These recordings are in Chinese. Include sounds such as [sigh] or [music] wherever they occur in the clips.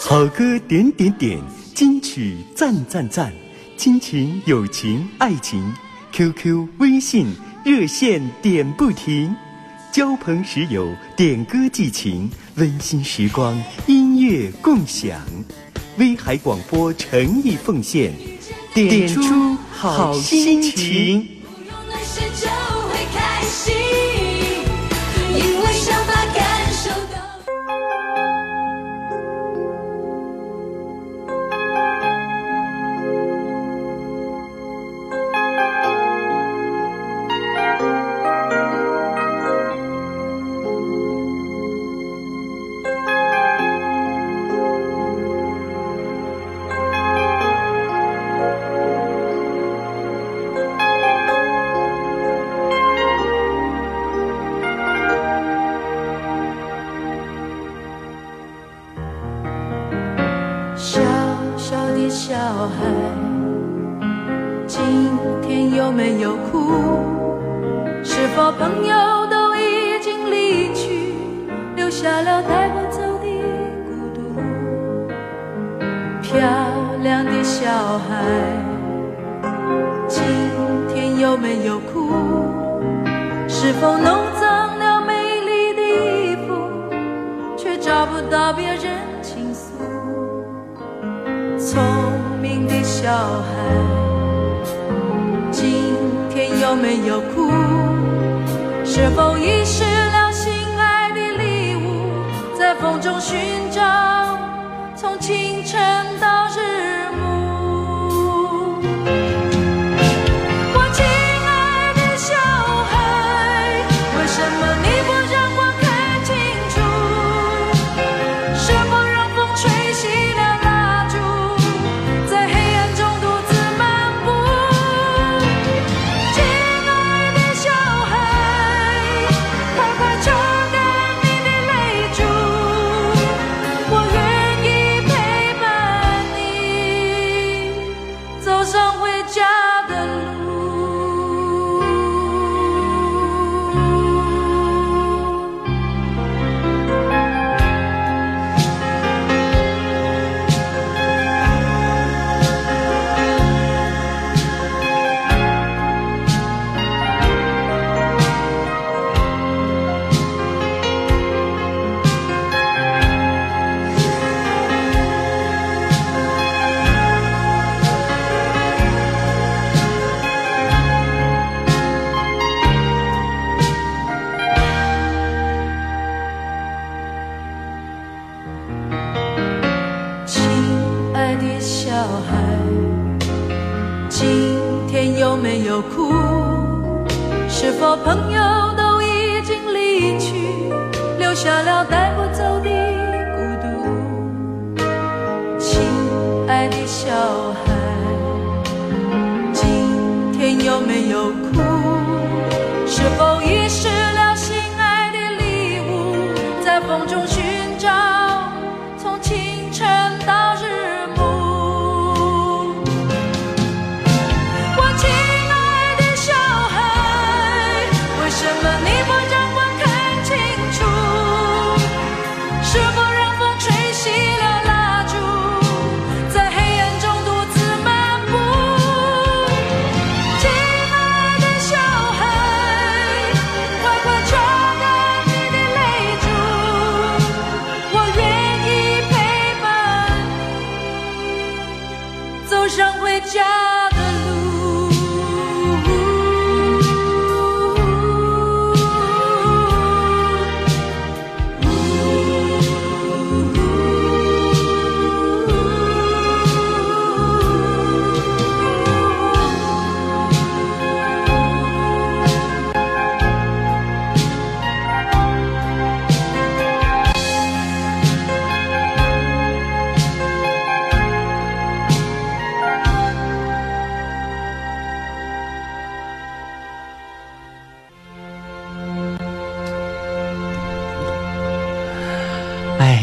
好歌点点点，金曲赞赞赞，亲情、友情、爱情，QQ、微信热线点不停，交朋识友，点歌寄情，温馨时光，音乐共享，威海广播诚意奉献，点出好心情。世界。清晨到日。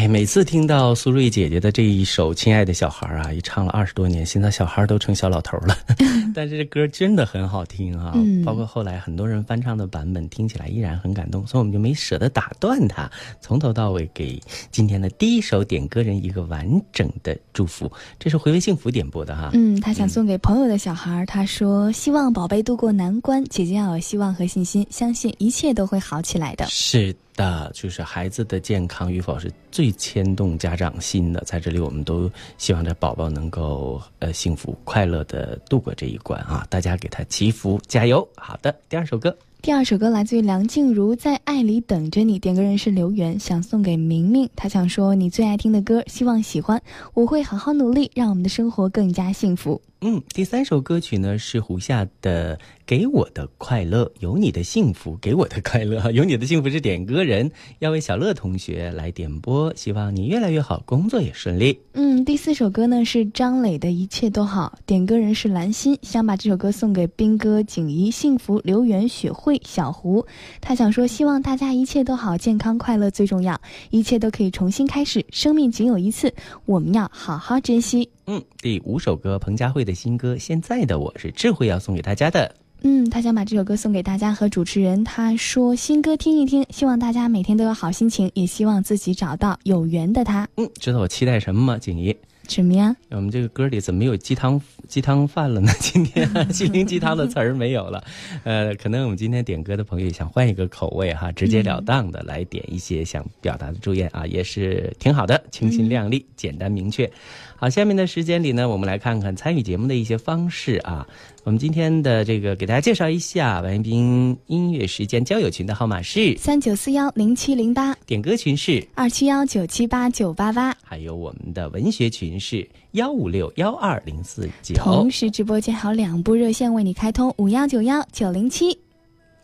每次听到苏芮姐姐的这一首《亲爱的小孩》啊，一唱了二十多年，现在小孩都成小老头了。[laughs] 但是这歌真的很好听啊，包括后来很多人翻唱的版本，听起来依然很感动，所以我们就没舍得打断他，从头到尾给今天的第一首点歌人一个完整的祝福。这是回味幸福点播的哈。嗯，他想送给朋友的小孩，他说希望宝贝度过难关，姐姐要有希望和信心，相信一切都会好起来的。是。的，的就是孩子的健康与否是最牵动家长心的。在这里，我们都希望这宝宝能够呃幸福快乐的度过这一关啊！大家给他祈福，加油！好的，第二首歌。第二首歌来自于梁静茹，在爱里等着你。点歌人是刘源，想送给明明。他想说你最爱听的歌，希望喜欢。我会好好努力，让我们的生活更加幸福。嗯，第三首歌曲呢是胡夏的《给我的快乐》，有你的幸福，给我的快乐，有你的幸福是点歌人要为小乐同学来点播，希望你越来越好，工作也顺利。嗯，第四首歌呢是张磊的一切都好，点歌人是蓝心，想把这首歌送给斌哥、景怡、幸福、刘源、雪慧、小胡。他想说，希望大家一切都好，健康快乐最重要，一切都可以重新开始，生命仅有一次，我们要好好珍惜。嗯，第五首歌，彭佳慧的新歌《现在的我》是智慧要送给大家的。嗯，他想把这首歌送给大家和主持人。他说：“新歌听一听，希望大家每天都有好心情，也希望自己找到有缘的他。”嗯，知道我期待什么吗，景怡？什么呀？我们这个歌里怎么没有鸡汤鸡汤饭了呢？[laughs] 今天 [laughs] 心灵鸡汤的词儿没有了。呃，可能我们今天点歌的朋友想换一个口味哈，直截了当的来点一些想表达的祝愿啊，也是挺好的，清新亮丽，简单明确。好，下面的时间里呢，我们来看看参与节目的一些方式啊。我们今天的这个给大家介绍一下，王彦斌音乐时间交友群的号码是三九四幺零七零八，点歌群是二七幺九七八九八八，还有我们的文学群是幺五六幺二零四九。同时，直播间还有两部热线为你开通：五幺九幺九零七，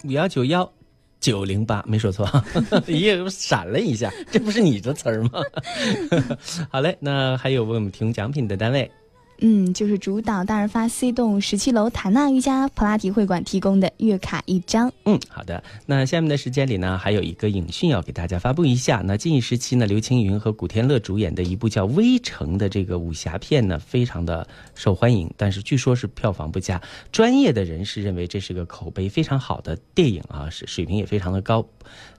五幺九幺。九零八没说错，[laughs] 也闪了一下，这不是你的词儿吗？[laughs] 好嘞，那还有为我们提供奖品的单位。嗯，就是主导大润发 C 栋十七楼塔纳瑜伽普拉提会馆提供的月卡一张。嗯，好的。那下面的时间里呢，还有一个影讯要给大家发布一下。那近一时期呢，刘青云和古天乐主演的一部叫《微城》的这个武侠片呢，非常的受欢迎，但是据说是票房不佳。专业的人士认为这是个口碑非常好的电影啊，是水平也非常的高。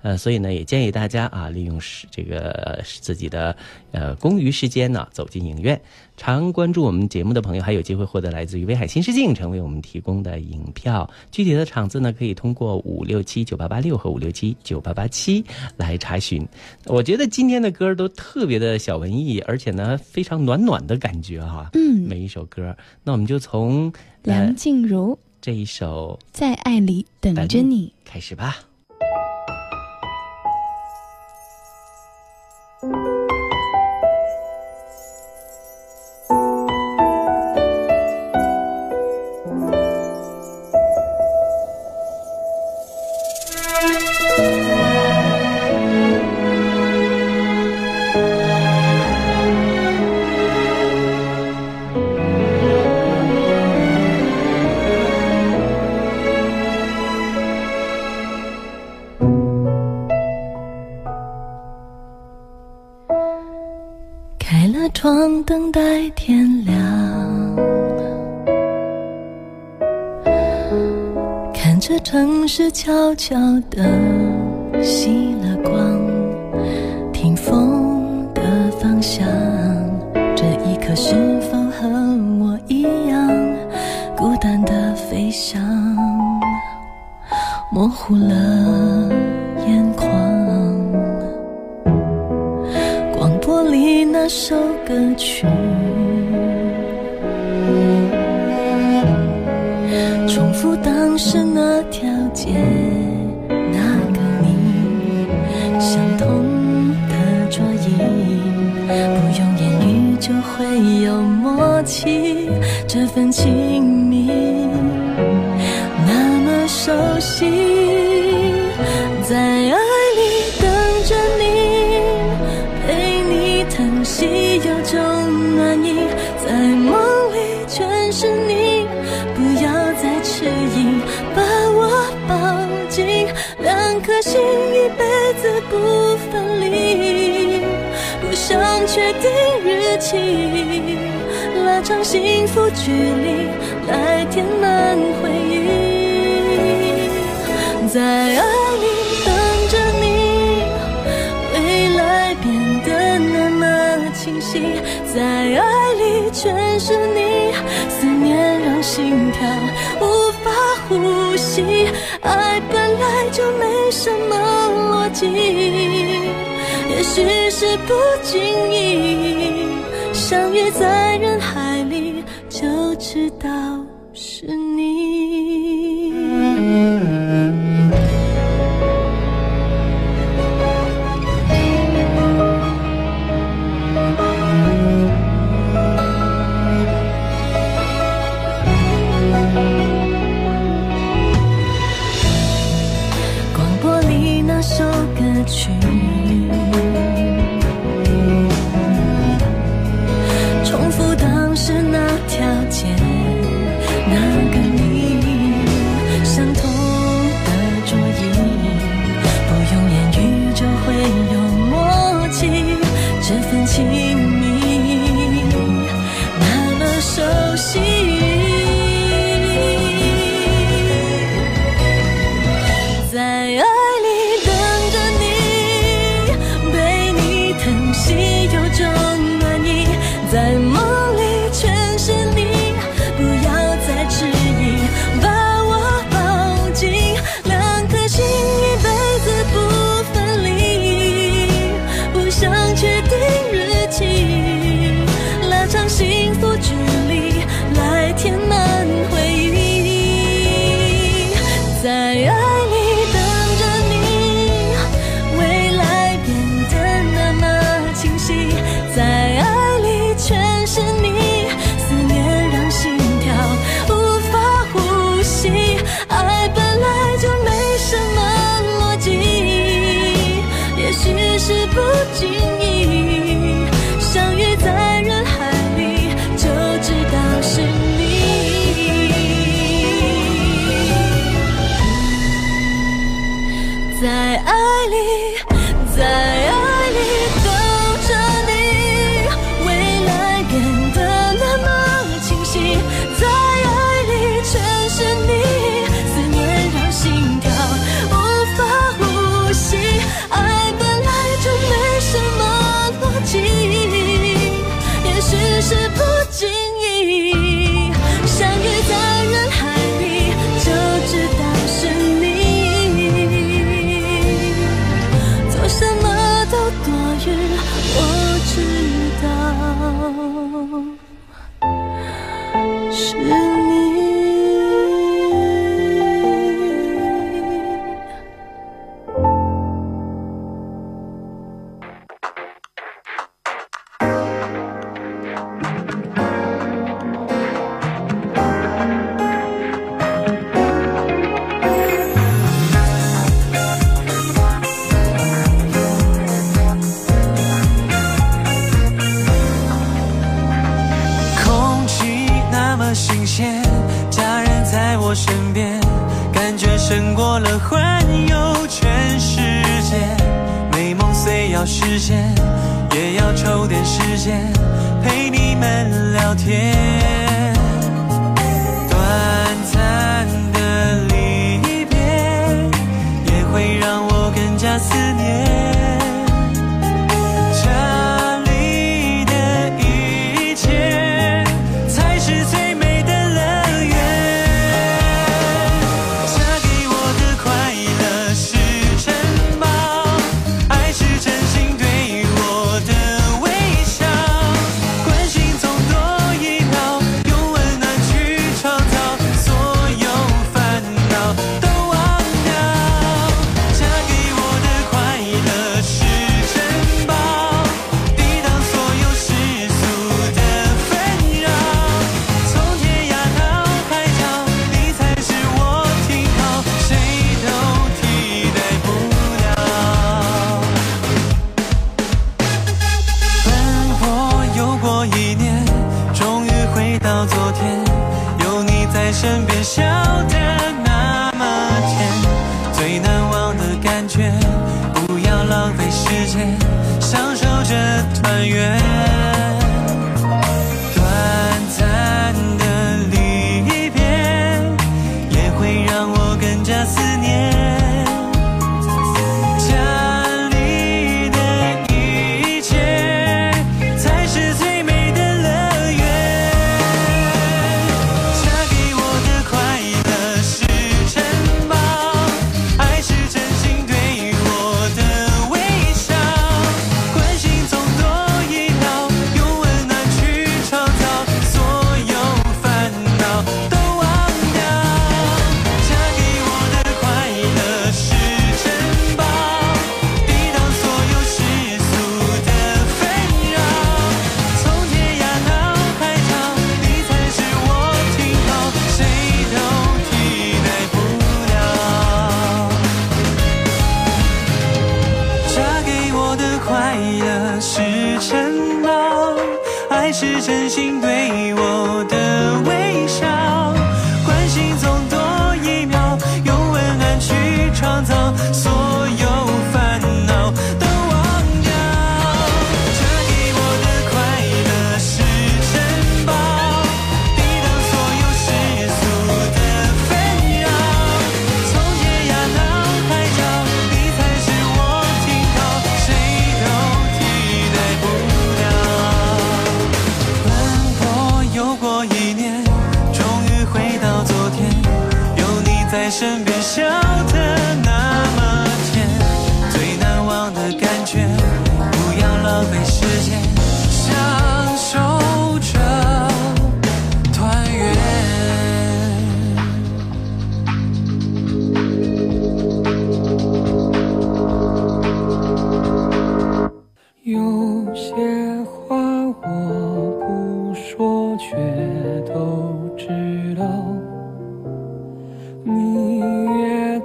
呃，所以呢，也建议大家啊，利用是这个自己的呃公余时间呢，走进影院。常关注我们节目的朋友，还有机会获得来自于威海新世镜成为我们提供的影票。具体的场次呢，可以通过五六七九八八六和五六七九八八七来查询。我觉得今天的歌都特别的小文艺，而且呢，非常暖暖的感觉哈。嗯，每一首歌，那我们就从梁静茹这一首在爱里等着你开始吧。等待天亮，看着城市悄悄的熄了光，听风的方向，这一刻是否和我一样，孤单的飞翔，模糊了去，重复当时那条街，那个你，相同的桌椅，不用言语就会有默契，这份亲密那么熟悉，心一辈子不分离不想确定日期拉长幸福距离来填满回忆。在爱里等着你未来变得那么清晰。在爱里全是你思念让心跳无呼吸爱本来就没什么逻辑也许是不经意相遇在人海里就知道是你。see 在爱里在爱里等着你未来变得那么清晰在爱里全是你思念让心跳无法呼吸爱本来就没什么逻辑也许是不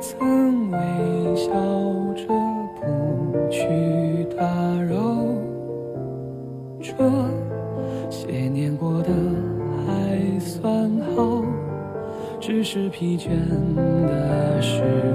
曾微笑着不去打扰，这些年过得还算好，只是疲倦的时候。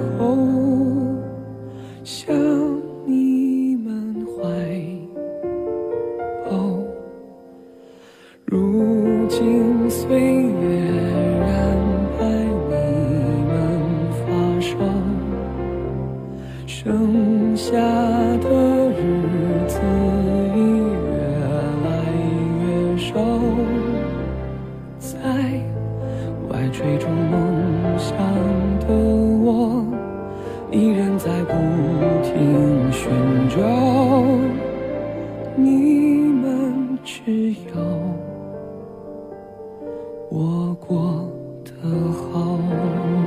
我过得好。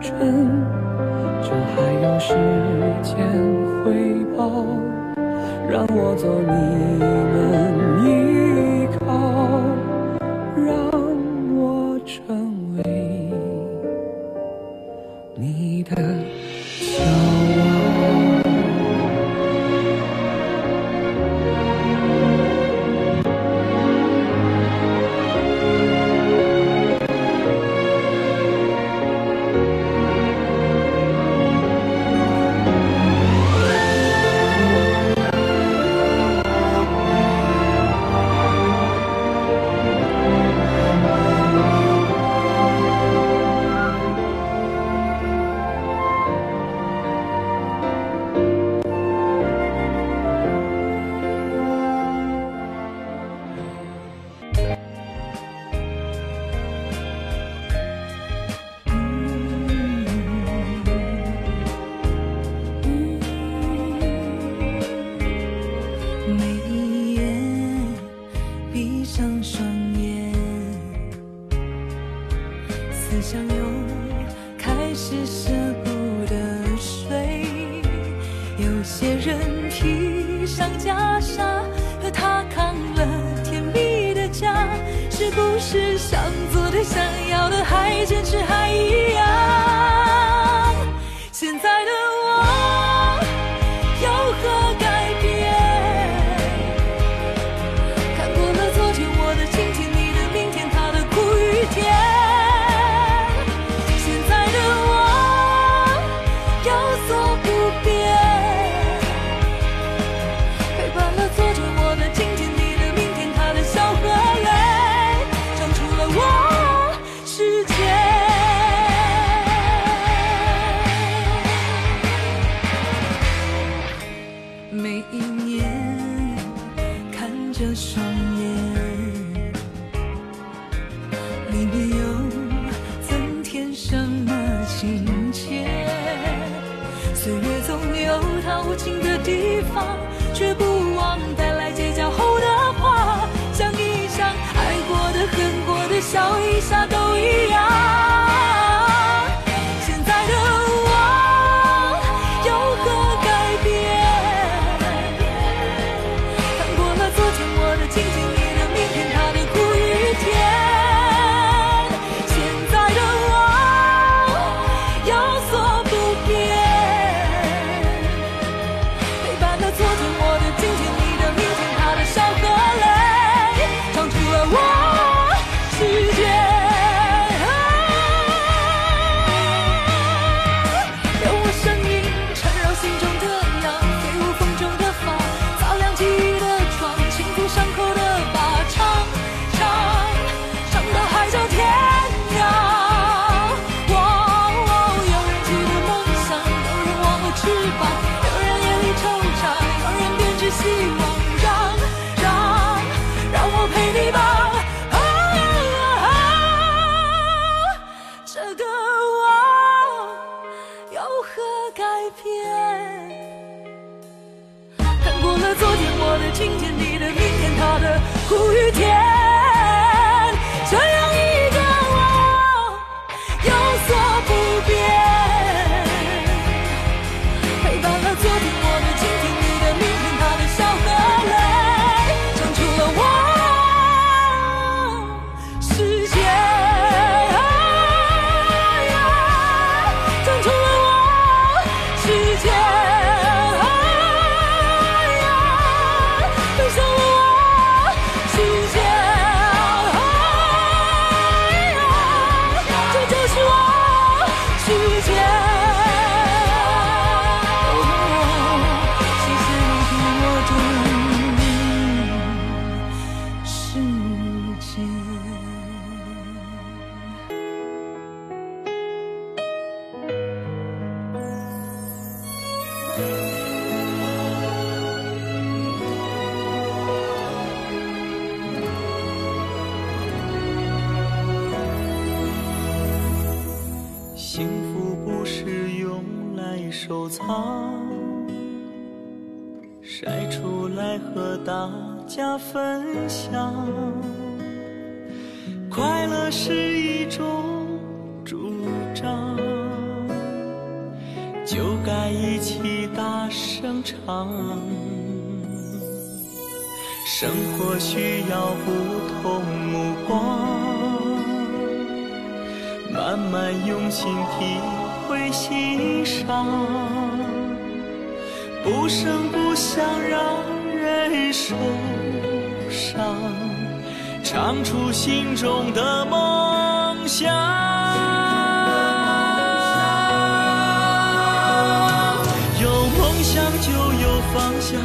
真，这还有时间回报，让我做你们依靠，让我成为你的。收藏，晒出来和大家分享。快乐是一种主张，就该一起大声唱。生活需要不同目光。慢慢用心体会欣赏，不声不响让人受伤，唱出心中的梦想。有梦想就有方向，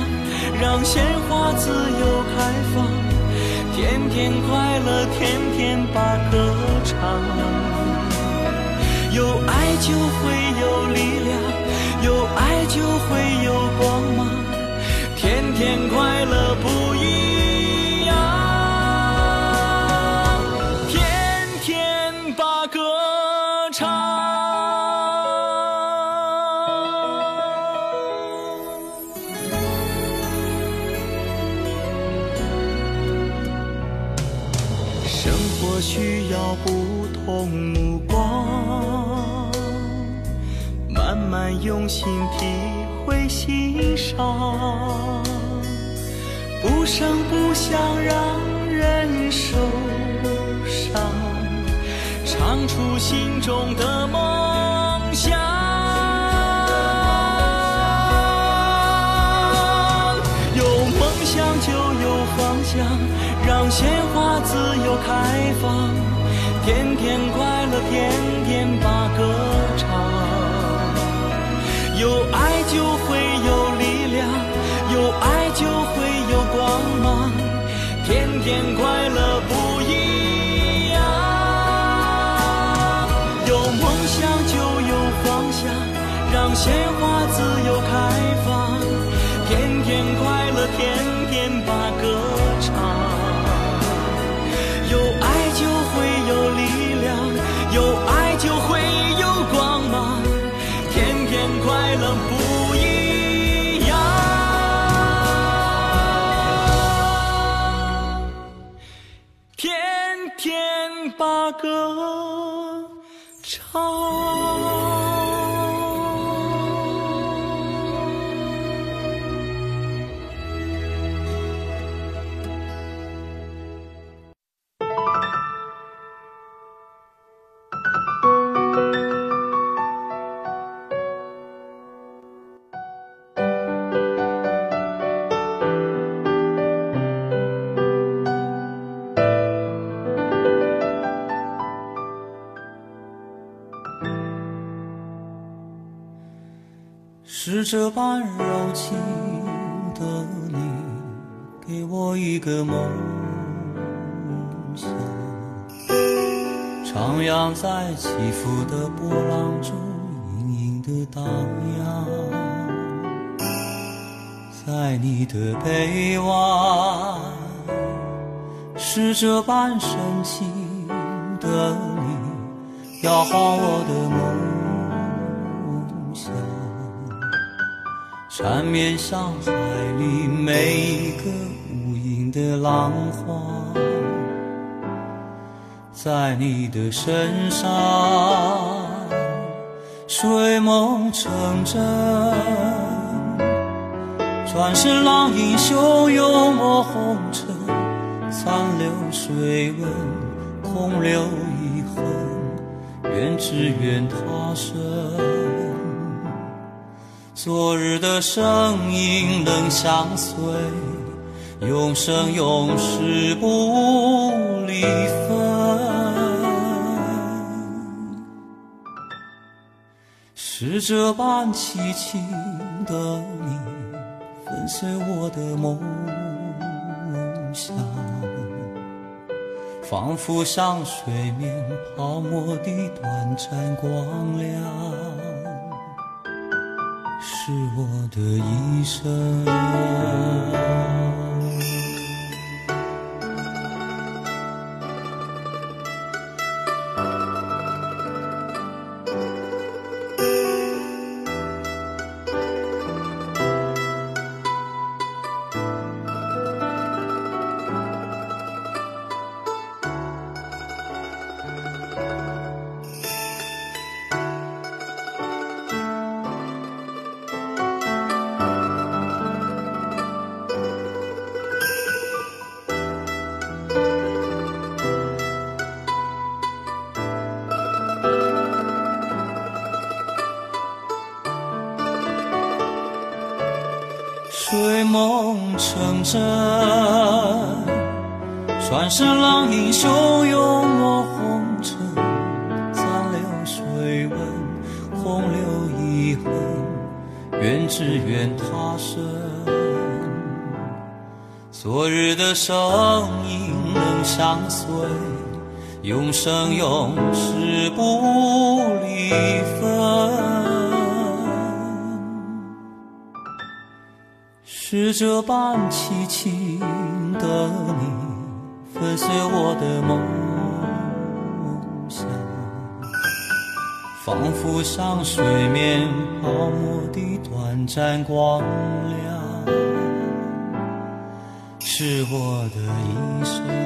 让鲜花自由开放，天天快乐，天天把歌唱。有爱就会有力量，有爱就会有光芒，天天快乐不一样。用心体会欣赏，不声不响让人受伤，唱出心中的梦想。有梦想就有方向，让鲜花自由开放，天天快乐，天天把歌。有爱就会有力量，有爱就会有光芒，天天快乐不一样。有梦想就有方向，让鲜花自由开放，天天快乐，天天把歌是这般柔情的你，给我一个梦想，徜徉在起伏的波浪中，隐隐的荡漾。在你的臂弯，是这般深情的你，摇晃我的梦。缠绵像海里每一个无垠的浪花，在你的身上，睡梦成真。转身浪影汹涌没红尘，残留水纹，空留遗恨，愿只愿他生。昨日的声音能相随，永生永世不离分。是这般凄情的你，粉碎我的梦想，仿佛像水面泡沫的短暂光亮。是我的一生。转身浪影汹涌落红尘，残留水纹，空留遗恨，愿只愿他生。昨日的声音能相随，永生永世不离分。是这般凄清的你，粉碎我的梦想，仿佛像水面泡沫的短暂光亮，是我的一生。